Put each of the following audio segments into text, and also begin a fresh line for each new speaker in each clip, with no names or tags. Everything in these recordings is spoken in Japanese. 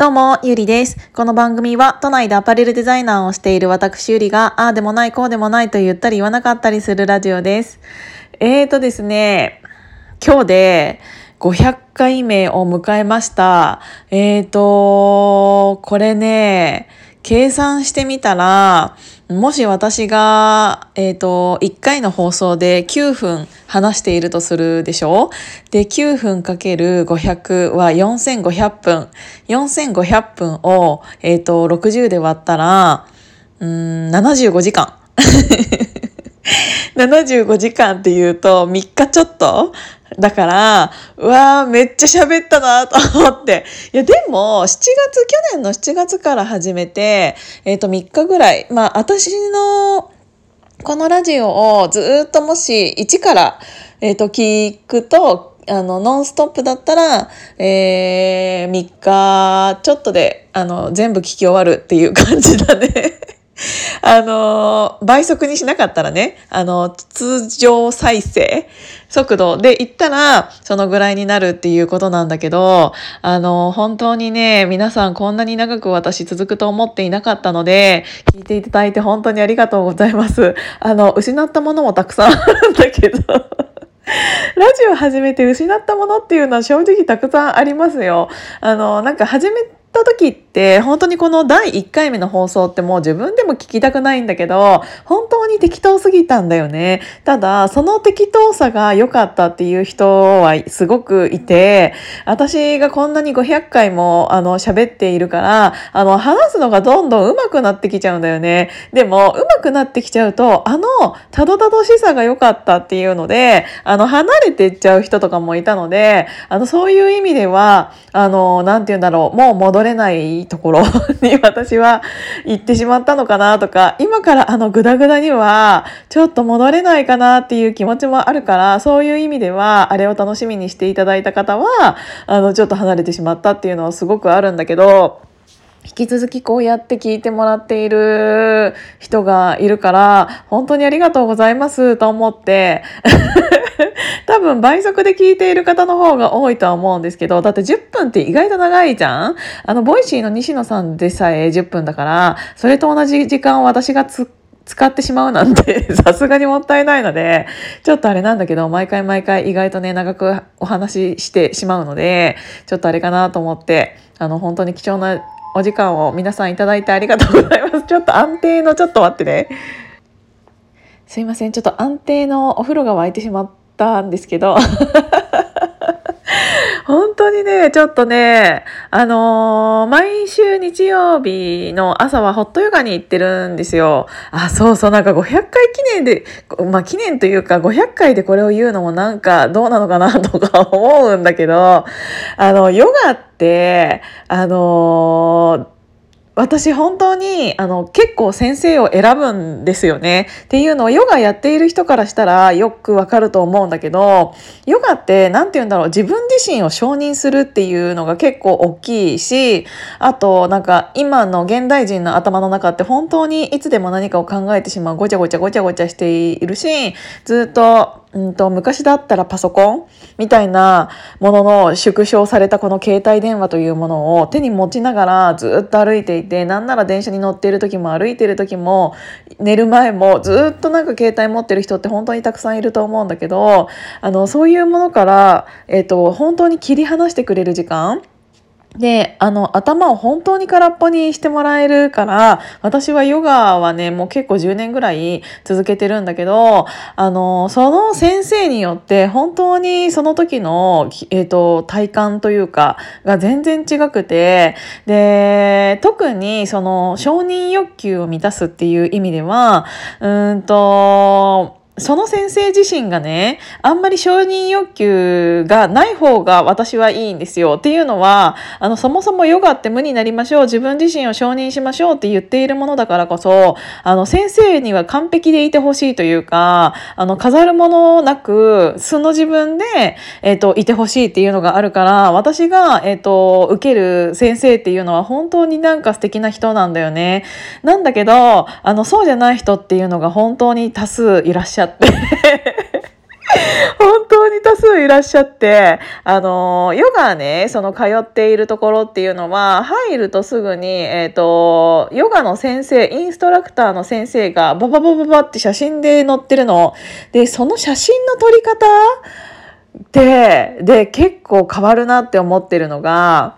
どうも、ゆりです。この番組は、都内でアパレルデザイナーをしている私ゆりが、ああでもない、こうでもないと言ったり言わなかったりするラジオです。えーとですね、今日で500回目を迎えました。えーと、これね、計算してみたら、もし私が、えっ、ー、と、1回の放送で9分話しているとするでしょ？で、9分かける500は4500分。4500分を、えっ、ー、と、60で割ったら、うん、75時間。75時間っていうと3日ちょっと？だから、うわー、めっちゃ喋ったなと思って。いや、でも、7月、去年の7月から始めて、えっ、ー、と、3日ぐらい、まあ、私の、このラジオをずっともし1から、えっ、ー、と、聞くと、あの、ノンストップだったら、えー、3日ちょっとで、あの、全部聞き終わるっていう感じだね。あの、倍速にしなかったらね、あの、通常再生速度で言ったら、そのぐらいになるっていうことなんだけど、あの、本当にね、皆さんこんなに長く私続くと思っていなかったので、聞いていただいて本当にありがとうございます。あの、失ったものもたくさんあるんだけど。ラジオ始めて失ったものっていうのは正直たくさんありますよ。あの、なんか始めた時ってで本当にこの第1回目の放送ってもう自分でも聞きたくないんだけど本当に適当すぎたんだよね。ただその適当さが良かったっていう人はすごくいて私がこんなに500回もあの喋っているからあの話すのがどんどん上手くなってきちゃうんだよね。でも上手くなってきちゃうとあのたどたどしさが良かったっていうのであの離れていっちゃう人とかもいたのであのそういう意味ではあの何て言うんだろうもう戻れないところに私は行ってしまったのかなとか、今からあのグダグダにはちょっと戻れないかなっていう気持ちもあるから、そういう意味ではあれを楽しみにしていただいた方は、あのちょっと離れてしまったっていうのはすごくあるんだけど、引き続きこうやって聞いてもらっている人がいるから、本当にありがとうございますと思って。多分倍速で聞いている方の方が多いとは思うんですけど、だって10分って意外と長いじゃん？あの、 Voicy の西野さんでさえ10分だから、それと同じ時間を私が使ってしまうなんて さすがにもったいないので、ちょっとあれなんだけど、毎回毎回意外とね、長くお話ししてしまうので、ちょっとあれかなと思って、あの、本当に貴重なお時間を皆さんいただいてありがとうございます。ちょっと安定の、ちょっと待ってね。すいません。ちょっと安定のお風呂が沸いてしまったんですけど。当にね、ちょっとね、あのー、毎週日曜日の朝はホットヨガに行ってるんですよ。あ、そうそう、なんか500回記念で、まあ記念というか500回でこれを言うのもなんかどうなのかなとか思うんだけど、あの、ヨガって、あのー私本当にあの結構先生を選ぶんですよね。っていうのはヨガやっている人からしたらよくわかると思うんだけどヨガって何て言うんだろう自分自身を承認するっていうのが結構大きいしあとなんか今の現代人の頭の中って本当にいつでも何かを考えてしまうごちゃごちゃごちゃごちゃしているしずっとうんと昔だったらパソコンみたいなものの縮小されたこの携帯電話というものを手に持ちながらずっと歩いていてなんなら電車に乗っている時も歩いている時も寝る前もずっとなんか携帯持ってる人って本当にたくさんいると思うんだけどあのそういうものから、えーと本当に切り離してくれる時間で、あの、頭を本当に空っぽにしてもらえるから、私はヨガはね、もう結構10年ぐらい続けてるんだけど、あの、その先生によって本当にその時の、えっ、ー、と、体感というか、が全然違くて、で、特にその承認欲求を満たすっていう意味では、うんと、その先生自身がね、あんまり承認欲求がない方が私はいいんですよ。っていうのは、あの、そもそもヨガって無になりましょう。自分自身を承認しましょうって言っているものだからこそ、あの、先生には完璧でいてほしいというか、あの、飾るものなく、素の自分で、えっ、ー、と、いてほしいっていうのがあるから、私が、えっ、ー、と、受ける先生っていうのは本当になんか素敵な人なんだよね。なんだけど、あの、そうじゃない人っていうのが本当に多数いらっしゃって本当に多数いらっしゃって、あの、ヨガね、その通っているところっていうのは、入るとすぐに、えっ、ー、と、ヨガの先生、インストラクターの先生がバババババって写真で載ってるの。で、その写真の撮り方で、で、結構変わるなって思ってるのが、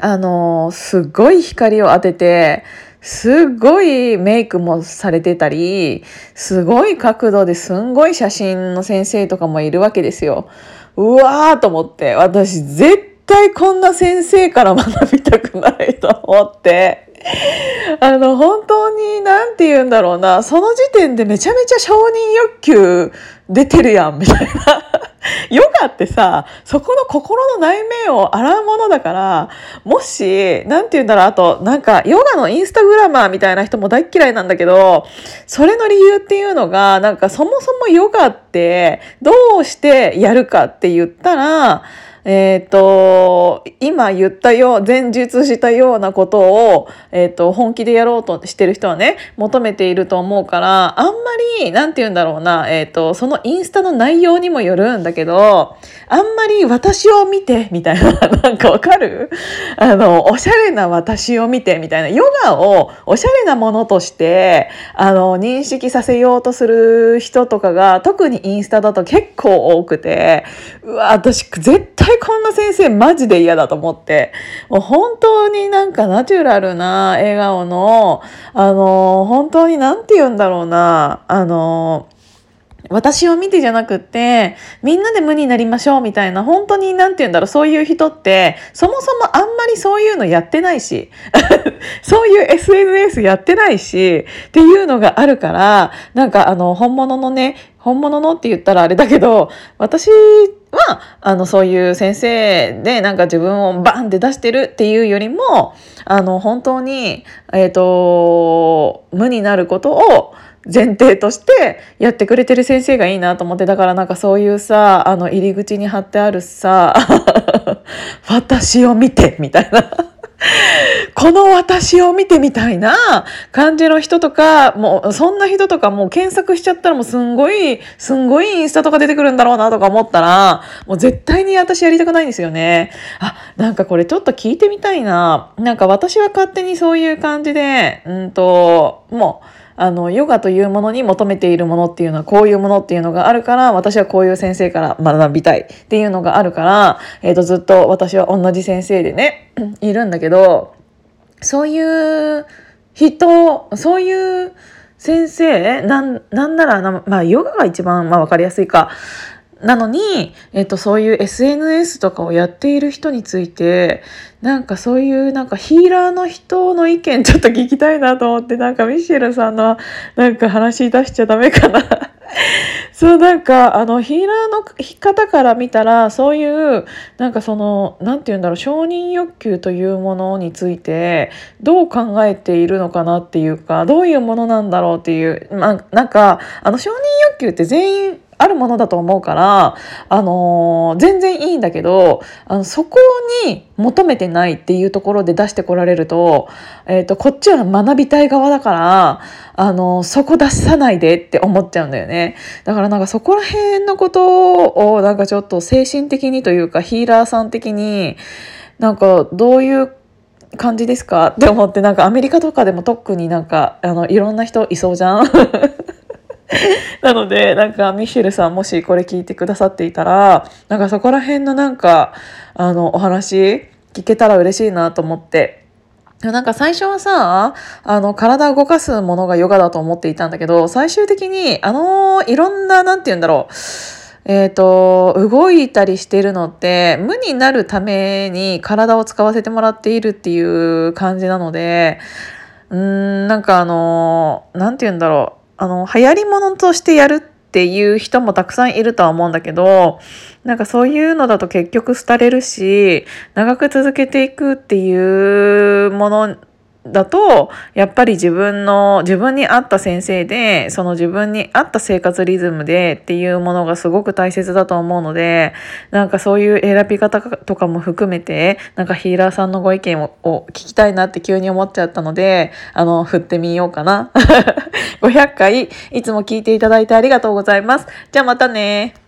あの、すごい光を当てて、すっごいメイクもされてたり、すごい角度ですんごい写真の先生とかもいるわけですよ。うわーと思って、私絶対こんな先生から学びたくないと思って、あの、本当に、なんて言うんだろうな、その時点でめちゃめちゃ承認欲求出てるやん、みたいな。ヨガってさ、そこの心の内面を洗うものだから、もし、なんて言うんだろう、あと、なんか、ヨガのインスタグラマーみたいな人も大嫌いなんだけど、それの理由っていうのが、なんかそもそもヨガってどうしてやるかって言ったら、えっ、ー、と、今言ったよう、前述したようなことを、えっ、ー、と、本気でやろうとしてる人はね、求めていると思うから、あんまり、なんて言うんだろうな、えっ、ー、と、そのインスタの内容にもよるんだけど、あんまり私を見て、みたいな、なんかわかる？あの、おしゃれな私を見て、みたいな、ヨガをおしゃれなものとして、あの、認識させようとする人とかが、特にインスタだと結構多くて、うわ、私、絶対こんな先生マジで嫌だと思って、もう本当になんかナチュラルな笑顔の、あの、本当になんて言うんだろうな、あの、私を見てじゃなくって、みんなで無になりましょうみたいな、本当になんて言うんだろう、そういう人って、そもそもあんまりそういうのやってないし、そういう SNS やってないし、っていうのがあるから、なんかあの、本物のね、本物のって言ったらあれだけど、私は、あの、そういう先生で、なんか自分をバンって出してるっていうよりも、あの、本当に、えっ、ー、と、無になることを、前提としてやってくれてる先生がいいなと思ってだからなんかそういうさあの入り口に貼ってあるさ「私を見て」みたいなこの私を見てみたいな感じの人とか、もうそんな人とかもう検索しちゃったらもうすんごい、すんごいインスタとか出てくるんだろうなとか思ったら、もう絶対に私やりたくないんですよね。あ、なんかこれちょっと聞いてみたいな。なんか私は勝手にそういう感じで、うんと、もう、あの、ヨガというものに求めているものっていうのはこういうものっていうのがあるから、私はこういう先生から学びたいっていうのがあるから、えっ、ー、と、ずっと私は同じ先生でね、いるんだけど、そういう人、そういう先生、なん、なんなら、まあ、ヨガが一番、まあ、わかりやすいか。なのに、えっと、そういう SNS とかをやっている人について、なんかそういうなんかヒーラーの人の意見ちょっと聞きたいなと思って、なんかミシェルさんのなんか話出しちゃダメかな。そうなんかあのヒーラーの方から見たらそういうなんかその何て言うんだろう承認欲求というものについてどう考えているのかなっていうかどういうものなんだろうっていう、まあ、なんかあの承認欲求って全員あるものだと思うから、あのー、全然いいんだけど、あの、そこに求めてないっていうところで出してこられると、えっ、ー、と、こっちは学びたい側だから、あのー、そこ出さないでって思っちゃうんだよね。だからなんかそこら辺のことを、なんかちょっと精神的にというか、ヒーラーさん的に、なんかどういう感じですかって思って、なんかアメリカとかでも特になんか、あの、いろんな人いそうじゃん なので、なんか、ミシェルさんもしこれ聞いてくださっていたら、なんかそこら辺のなんか、あの、お話聞けたら嬉しいなと思って。なんか最初はさ、あの、体を動かすものがヨガだと思っていたんだけど、最終的に、あの、いろんな、なんて言うんだろう。えっ、ー、と、動いたりしてるのって、無になるために体を使わせてもらっているっていう感じなので、うん、なんかあの、なんて言うんだろう。あの、流行り物としてやるっていう人もたくさんいるとは思うんだけど、なんかそういうのだと結局廃れるし、長く続けていくっていうものだとやっぱり自分の自分に合った先生でその自分に合った生活リズムでっていうものがすごく大切だと思うのでなんかそういう選び方とかも含めてなんかヒーラーさんのご意見を聞きたいなって急に思っちゃったのであの振ってみようかな。500回いつも聞いていただいてありがとうございます。じゃあまたね